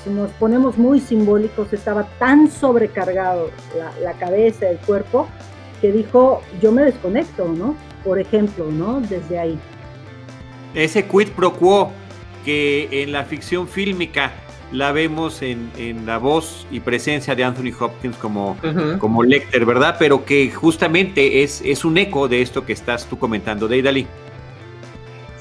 si nos ponemos muy simbólicos, estaba tan sobrecargado la, la cabeza, el cuerpo, que dijo, yo me desconecto, ¿no? Por ejemplo, ¿no? Desde ahí. Ese quid pro quo que en la ficción fílmica la vemos en, la voz y presencia de Anthony Hopkins como, como Lecter, ¿verdad? Pero que justamente es, es un eco de esto que estás tú comentando, Deidali.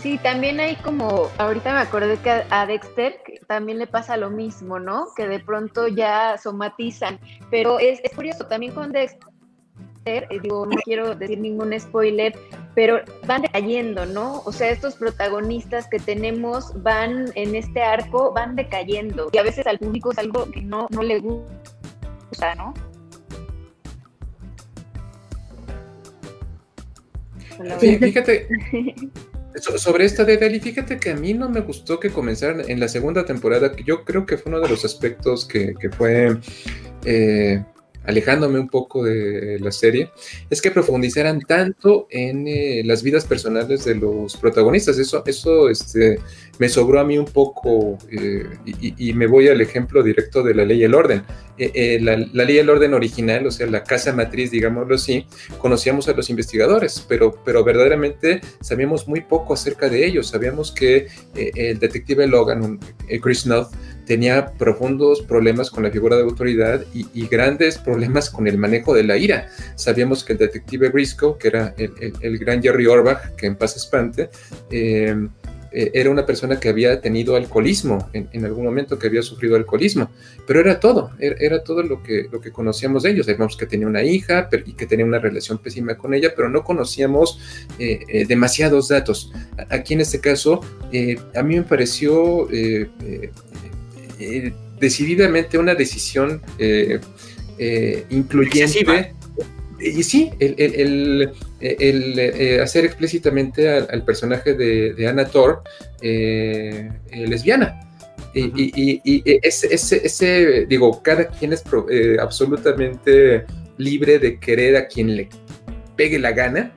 Sí, también hay como, ahorita me acordé que a Dexter también le pasa lo mismo, ¿no? Que de pronto ya somatizan, pero es, es curioso, también con Dexter eh, digo, no quiero decir ningún spoiler, pero van decayendo, ¿no? O sea, estos protagonistas que tenemos van en este arco, van decayendo. Y a veces al público es algo que no, no le gusta, ¿no? Fíjate, *laughs* sobre esta de Dali, fíjate que a mí no me gustó que comenzaran en la segunda temporada, que yo creo que fue uno de los aspectos que, fue eh, alejándome un poco de la serie, es que profundizaran tanto en eh, las vidas personales de los protagonistas. Eso, eso este, me sobró a mí un poco eh, y, me voy al ejemplo directo de la ley y el orden. Eh, la, ley y el orden original, o sea, la casa matriz, digámoslo así, conocíamos a los investigadores, pero, pero verdaderamente sabíamos muy poco acerca de ellos. Sabíamos que el detective Logan, Chris North, tenía profundos problemas con la figura de autoridad y, grandes problemas con el manejo de la ira. Sabíamos que el detective Briscoe, que era el, gran Jerry Orbach, que en paz espante, eh, eh, era una persona que había tenido alcoholismo en, algún momento, que había sufrido alcoholismo, pero era todo, era, todo lo que, lo que conocíamos de ellos. Sabíamos que tenía una hija y que tenía una relación pésima con ella, pero no conocíamos eh, demasiados datos. Aquí en este caso, a mí me pareció eh, decididamente una decisión eh, eh, incluyente. Y sí, el, hacer explícitamente al, personaje de, de, Anna Thor lesbiana. Y, ese, digo, cada quien es absolutamente libre de querer a quien le pegue la gana.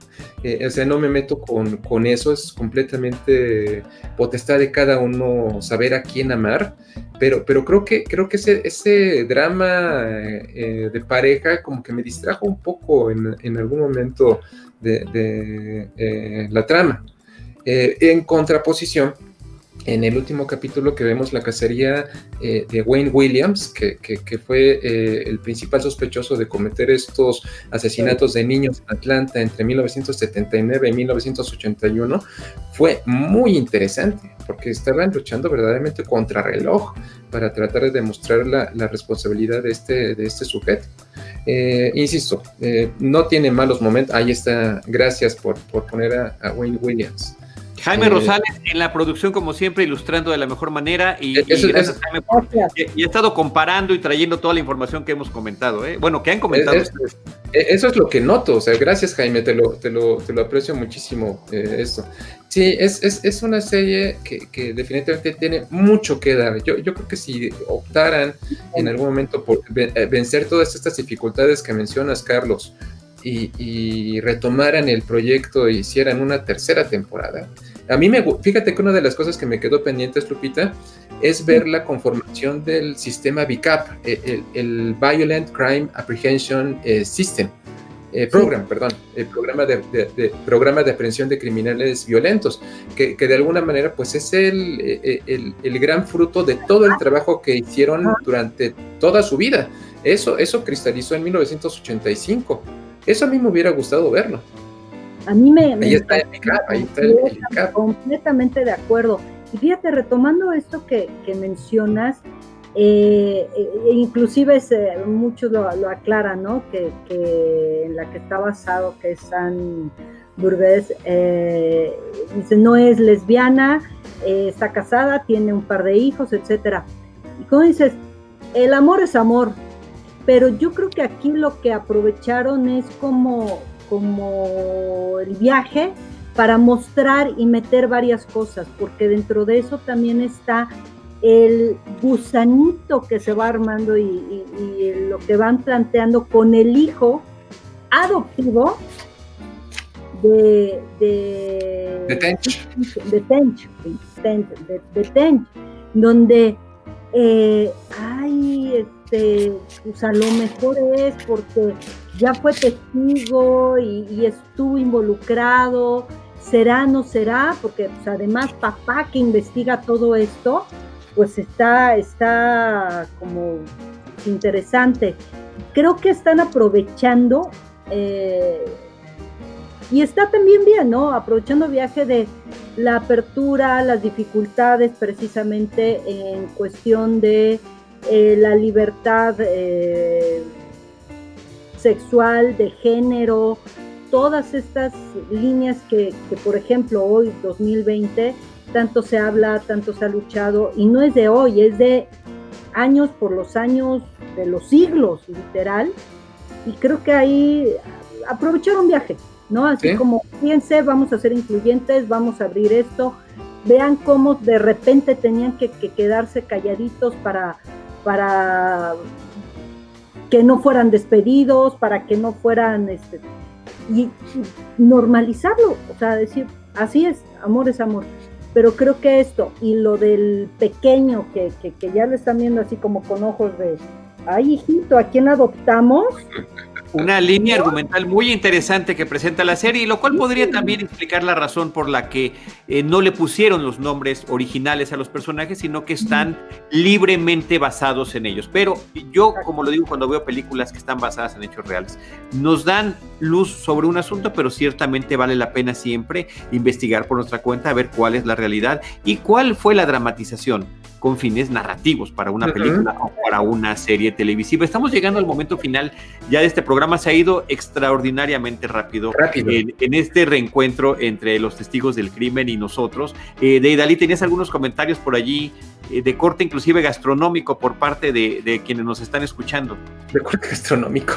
O sea, no me meto con, con, eso, es completamente potestad de cada uno saber a quién amar pero, pero creo que, creo que ese, ese drama eh, de pareja como que me distrajo un poco en, en algún momento de, eh, la trama. Eh, en contraposición, en el último capítulo que vemos la cacería eh, de Wayne Williams, que, fue eh, el principal sospechoso de cometer estos asesinatos de niños en Atlanta entre 1979 y 1981, fue muy interesante, porque estaban luchando verdaderamente contra reloj para tratar de demostrar la, responsabilidad de este, de este sujeto. Eh, insisto, no tiene malos momentos, ahí está, gracias por, poner a Wayne Williams. Jaime eh, Rosales en la producción, como siempre, ilustrando de la mejor manera. Y, eh, gracias, Jaime, por, y, he estado comparando y trayendo toda la información que hemos comentado. ¿eh? Bueno, que han comentado ustedes. Eso es lo que noto. O sea, gracias, Jaime, te lo, te lo, te lo aprecio muchísimo esto. Sí, es, es, es, una serie que, definitivamente tiene mucho que dar. Yo, yo creo que si optaran en algún momento por vencer todas estas dificultades que mencionas, Carlos, y, retomaran el proyecto e hicieran una tercera temporada. A mí me, fíjate que una de las cosas que me quedó pendiente, Lupita, es ver la conformación del sistema VICAP, el, el Violent Crime Apprehension eh, System eh, program, perdón, el programa de, programa de aprehensión de criminales violentos, que, de alguna manera pues es el, eh, el, el, gran fruto de todo el trabajo que hicieron durante toda su vida. Eso, eso cristalizó en 1985. Eso a mí me hubiera gustado verlo. A mí me... Ahí está el ahí está el, Completamente de acuerdo. Y fíjate, retomando esto que, que mencionas, eh, eh, inclusive muchos lo, aclaran, ¿no? Que, en la que está basado, que es San Burbés, eh, dice, no es lesbiana, está casada, tiene un par de hijos, etcétera. Y como dices, el amor es amor, pero yo creo que aquí lo que aprovecharon es como, como el viaje para mostrar y meter varias cosas, porque dentro de eso también está el gusanito que se va armando y, lo que van planteando con el hijo adoptivo de de, de Tench, de Tench, de, Tench donde eh, ay, este, pues a lo mejor es porque ya fue testigo y, estuvo involucrado, será, no será, porque pues, además papá que investiga todo esto, pues está, está como interesante. Creo que están aprovechando eh, y está también bien, ¿no? Aprovechando viaje de la apertura, las dificultades precisamente en cuestión de eh, la libertad eh, sexual, de género, todas estas líneas que, que, por ejemplo, hoy, 2020, tanto se habla, tanto se ha luchado, y no es de hoy, es de años por los años, de los siglos, literal, y creo que ahí aprovecharon viaje, ¿no? Así como, fíjense, vamos a ser incluyentes, vamos a abrir esto, vean cómo de repente tenían que, quedarse calladitos para, para que no fueran despedidos, para que no fueran, este, y normalizarlo, o sea, decir, así es, amor es amor pero creo que esto y lo del pequeño que, que, ya lo están viendo así como con ojos de, ay hijito, ¿a quién adoptamos? Una línea argumental muy interesante que presenta la serie, lo cual podría también explicar la razón por la que eh, no le pusieron los nombres originales a los personajes, sino que están libremente basados en ellos. Pero yo, como lo digo cuando veo películas que están basadas en hechos reales, nos dan luz sobre un asunto, pero ciertamente vale la pena siempre investigar por nuestra cuenta, a ver cuál es la realidad y cuál fue la dramatización con fines narrativos para una película o para una serie televisiva. Estamos llegando al momento final ya de este programa. Se ha ido extraordinariamente rápido, En, este reencuentro entre los testigos del crimen y nosotros. Eh, de Dalí, tenías algunos comentarios por allí eh, de corte inclusive gastronómico por parte de, quienes nos están escuchando. De corte gastronómico.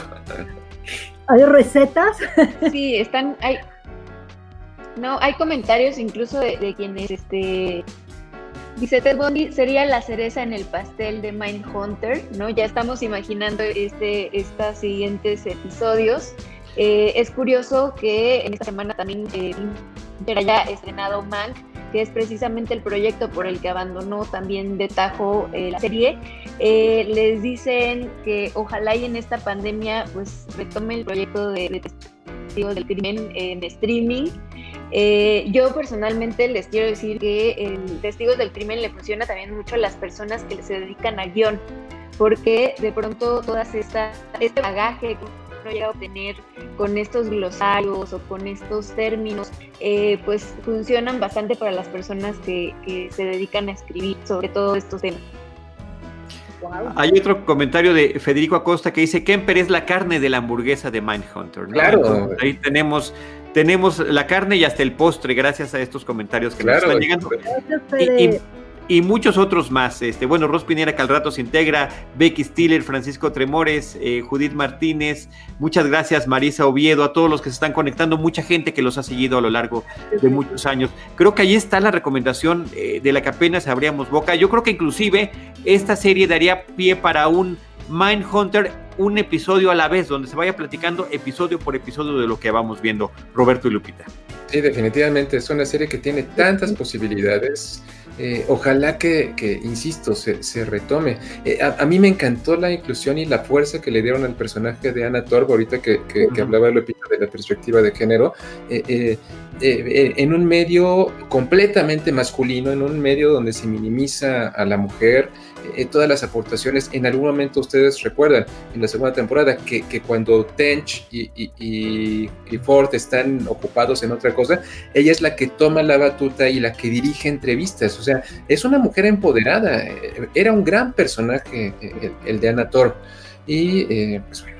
¿Hay recetas? *laughs* Sí, están, hay, no, hay comentarios incluso de, de quienes este Dice Ted Bundy sería la cereza en el pastel de Mindhunter, ¿no? Ya estamos imaginando este, estos siguientes episodios. Eh, es curioso que en esta semana también eh, haya estrenado Mank, que es precisamente el proyecto por el que abandonó también de tajo eh, la serie. Eh, les dicen que ojalá y en esta pandemia pues retome el proyecto de, de testigos del crimen en streaming eh, yo personalmente les quiero decir que el Testigos del Crimen le funciona también mucho a las personas que se dedican a guion, porque de pronto todas esta, este bagaje que uno llega a obtener con estos glosarios o con estos términos, eh, pues funcionan bastante para las personas que, se dedican a escribir sobre todo estos temas. Hay otro comentario de Federico Acosta que dice, Kemper es la carne de la hamburguesa de Mindhunter. Claro. ahí tenemos tenemos la carne y hasta el postre, gracias a estos comentarios que nos están llegando. Y, muchos otros más. Este, bueno, Ros Pinera que al rato se integra, Becky Stiller, Francisco Tremores, eh, Judith Martínez, muchas gracias Marisa Oviedo, a todos los que se están conectando, mucha gente que los ha seguido a lo largo de muchos años. Creo que ahí está la recomendación eh, de la que apenas abríamos boca. Yo creo que inclusive esta serie daría pie para un Mindhunter un episodio a la vez, donde se vaya platicando episodio por episodio de lo que vamos viendo, Roberto y Lupita. Sí, definitivamente es una serie que tiene tantas posibilidades. Eh, ojalá que, insisto, se, retome. Eh, a, mí me encantó la inclusión y la fuerza que le dieron al personaje de Ana Torb, ahorita que, hablaba Lupita de la perspectiva de género. Eh, en un medio completamente masculino, en un medio donde se minimiza a la mujer, eh, todas las aportaciones. En algún momento ustedes recuerdan en la segunda temporada que, cuando Tench y, Ford están ocupados en otra cosa, ella es la que toma la batuta y la que dirige entrevistas. O sea, es una mujer empoderada. Eh, era un gran personaje eh, el, de Anna Thor. Y pues bueno,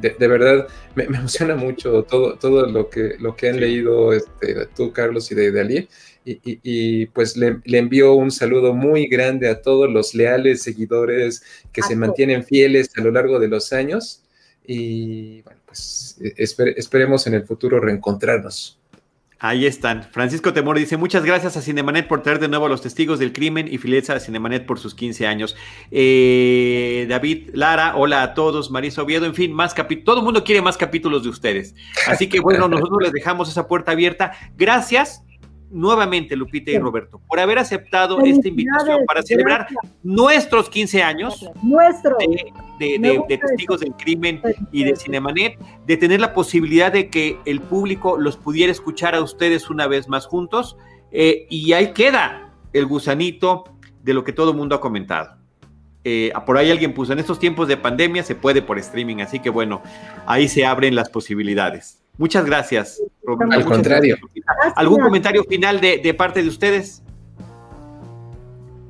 de, verdad me, emociona mucho todo, todo lo que, lo que han leído este, tú, Carlos, y de Dalí y, pues le, envío un saludo muy grande a todos los leales seguidores que se mantienen fieles a lo largo de los años. Y bueno, pues e, esperemos en el futuro reencontrarnos. Ahí están. Francisco Temor dice, muchas gracias a Cinemanet por traer de nuevo a los testigos del crimen y fileza a Cinemanet por sus 15 años. Eh, David Lara, hola a todos. Marisa Oviedo, en fin, más capítulos. Todo el mundo quiere más capítulos de ustedes. Así que bueno, nosotros les dejamos esa puerta abierta. Gracias nuevamente, Lupita y Roberto, por haber aceptado esta invitación para celebrar nuestros 15 años de, testigos del crimen y de Cinemanet, de tener la posibilidad de que el público los pudiera escuchar a ustedes una vez más juntos. Eh, y ahí queda el gusanito de lo que todo el mundo ha comentado. Eh, por ahí alguien puso, en estos tiempos de pandemia se puede por streaming, así que bueno, ahí se abren las posibilidades. Muchas gracias, Roberto. Al contrario. ¿Algún comentario final de, parte de ustedes?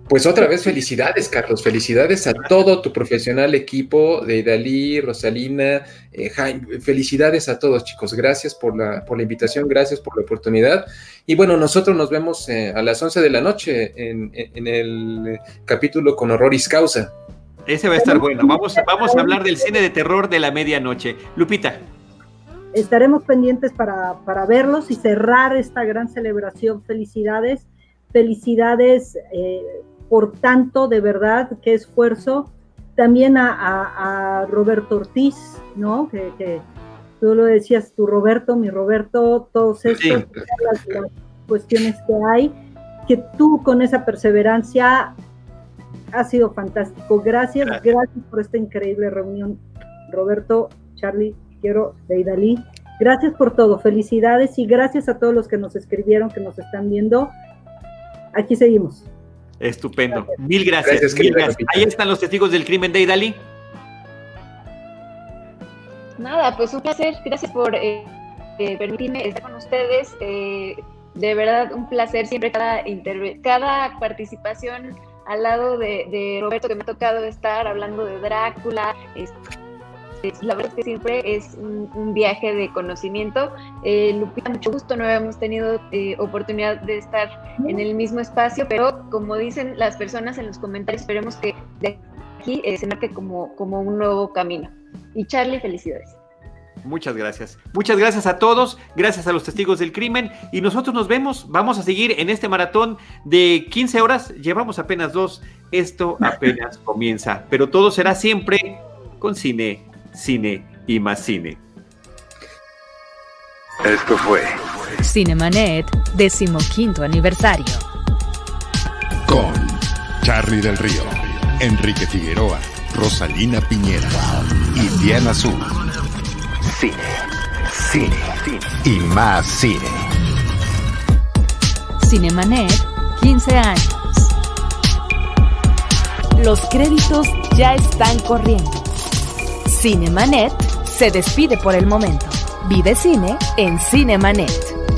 Pues otra vez felicidades, Carlos. Felicidades a todo tu profesional equipo de Dalí, Rosalina, eh, Jaime. Felicidades a todos, chicos. Gracias por la, por la invitación, gracias por la oportunidad. Y bueno, nosotros nos vemos eh, a las 11 de la noche en, el capítulo con Horroris Causa. Ese va a estar bueno. Vamos, vamos a hablar del cine de terror de la medianoche. Lupita estaremos pendientes para, verlos y cerrar esta gran celebración. Felicidades, felicidades eh, por tanto, de verdad, qué esfuerzo. También a, Roberto Ortiz, ¿no? Que, tú lo decías, tu Roberto, mi Roberto, todos estos, las, cuestiones que hay, que tú con esa perseverancia ha sido fantástico. Gracias, gracias por esta increíble reunión, Roberto, Charlie, quiero, Deidali. Gracias por todo, felicidades y gracias a todos los que nos escribieron, que nos están viendo. Aquí seguimos. Estupendo. Mil gracias. mil gracias. Ahí están los testigos del crimen, Deidali. Nada, pues un placer. Gracias por eh, eh, permitirme estar con ustedes. Eh, de verdad, un placer siempre cada, cada participación al lado de, de, Roberto que me ha tocado estar hablando de Drácula, la verdad es que siempre es un, viaje de conocimiento. Eh, Lupita, mucho gusto, no habíamos tenido eh, oportunidad de estar en el mismo espacio, pero como dicen las personas en los comentarios, esperemos que de aquí eh, se marque como, como un nuevo camino. Y Charlie, felicidades. Muchas gracias. Muchas gracias a todos, gracias a los testigos del crimen y nosotros nos vemos, vamos a seguir en este maratón de 15 horas, llevamos apenas dos, esto apenas comienza, pero todo será siempre con cine cine y más cine. Esto fue Cinemanet, decimoquinto aniversario. Con Charlie del Río, Enrique Figueroa, Rosalina Piñera y Diana Azul. Cine, cine, cine y más cine. Cinemanet, 15 años. Los créditos ya están corriendo. Cinemanet se despide por el momento. Vive cine en Cinemanet.